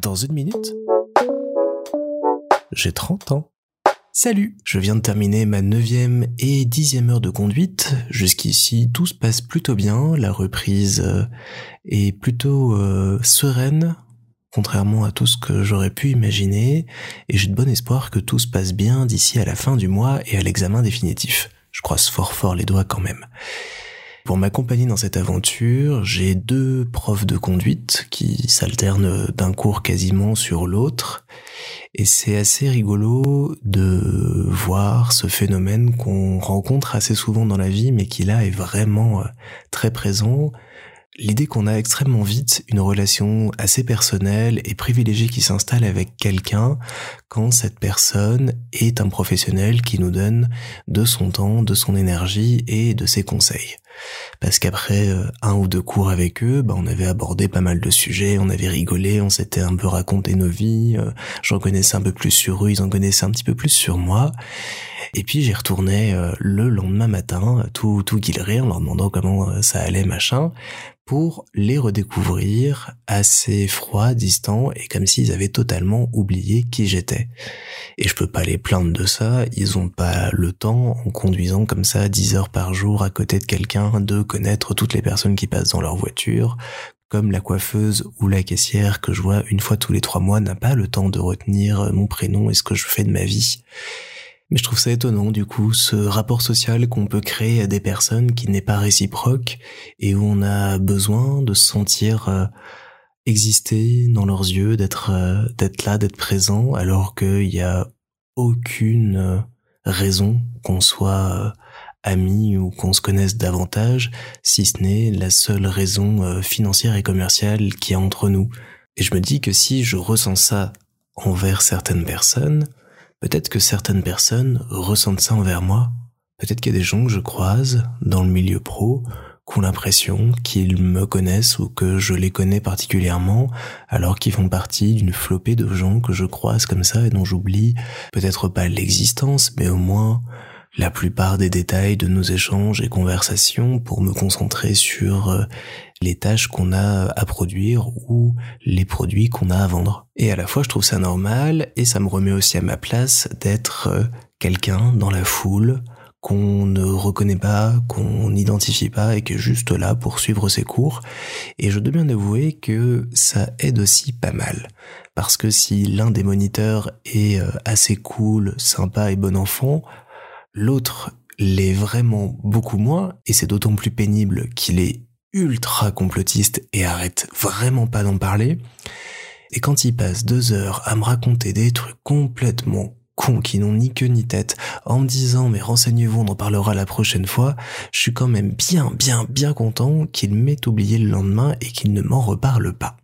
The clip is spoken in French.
Dans une minute, j'ai 30 ans. Salut Je viens de terminer ma neuvième et dixième heure de conduite. Jusqu'ici, tout se passe plutôt bien. La reprise euh, est plutôt euh, sereine, contrairement à tout ce que j'aurais pu imaginer. Et j'ai de bon espoir que tout se passe bien d'ici à la fin du mois et à l'examen définitif. Je croise fort fort les doigts quand même. Pour m'accompagner dans cette aventure, j'ai deux profs de conduite qui s'alternent d'un cours quasiment sur l'autre. Et c'est assez rigolo de voir ce phénomène qu'on rencontre assez souvent dans la vie, mais qui là est vraiment euh, très présent. L'idée qu'on a extrêmement vite une relation assez personnelle et privilégiée qui s'installe avec quelqu'un quand cette personne est un professionnel qui nous donne de son temps, de son énergie et de ses conseils parce qu'après euh, un ou deux cours avec eux, bah, on avait abordé pas mal de sujets, on avait rigolé, on s'était un peu raconté nos vies, euh, j'en connaissais un peu plus sur eux, ils en connaissaient un petit peu plus sur moi. Et puis j'y retournais euh, le lendemain matin, tout tout guilleré, en leur demandant comment ça allait, machin, pour les redécouvrir assez froids, distants et comme s'ils avaient totalement oublié qui j'étais. Et je peux pas les plaindre de ça, ils ont pas le temps, en conduisant comme ça 10 heures par jour à côté de quelqu'un, de connaître toutes les personnes qui passent dans leur voiture, comme la coiffeuse ou la caissière que je vois une fois tous les trois mois n'a pas le temps de retenir mon prénom et ce que je fais de ma vie. Mais je trouve ça étonnant, du coup, ce rapport social qu'on peut créer à des personnes qui n'est pas réciproque et où on a besoin de se sentir euh, exister dans leurs yeux, d'être euh, d'être là, d'être présent, alors qu'il y a aucune euh, raison qu'on soit amis ou qu'on se connaisse davantage, si ce n'est la seule raison financière et commerciale qui est entre nous. Et je me dis que si je ressens ça envers certaines personnes, Peut-être que certaines personnes ressentent ça envers moi. Peut-être qu'il y a des gens que je croise dans le milieu pro qui ont l'impression qu'ils me connaissent ou que je les connais particulièrement alors qu'ils font partie d'une flopée de gens que je croise comme ça et dont j'oublie peut-être pas l'existence mais au moins la plupart des détails de nos échanges et conversations pour me concentrer sur euh, les tâches qu'on a à produire ou les produits qu'on a à vendre. Et à la fois, je trouve ça normal et ça me remet aussi à ma place d'être euh, quelqu'un dans la foule qu'on ne reconnaît pas, qu'on n'identifie pas et qui est juste là pour suivre ses cours. Et je dois bien avouer que ça aide aussi pas mal. Parce que si l'un des moniteurs est euh, assez cool, sympa et bon enfant, l'autre l'est vraiment beaucoup moins, et c'est d'autant plus pénible qu'il est ultra complotiste et arrête vraiment pas d'en parler. Et quand il passe deux heures à me raconter des trucs complètement cons qui n'ont ni queue ni tête, en me disant mais renseignez-vous, on en parlera la prochaine fois, je suis quand même bien bien bien content qu'il m'ait oublié le lendemain et qu'il ne m'en reparle pas.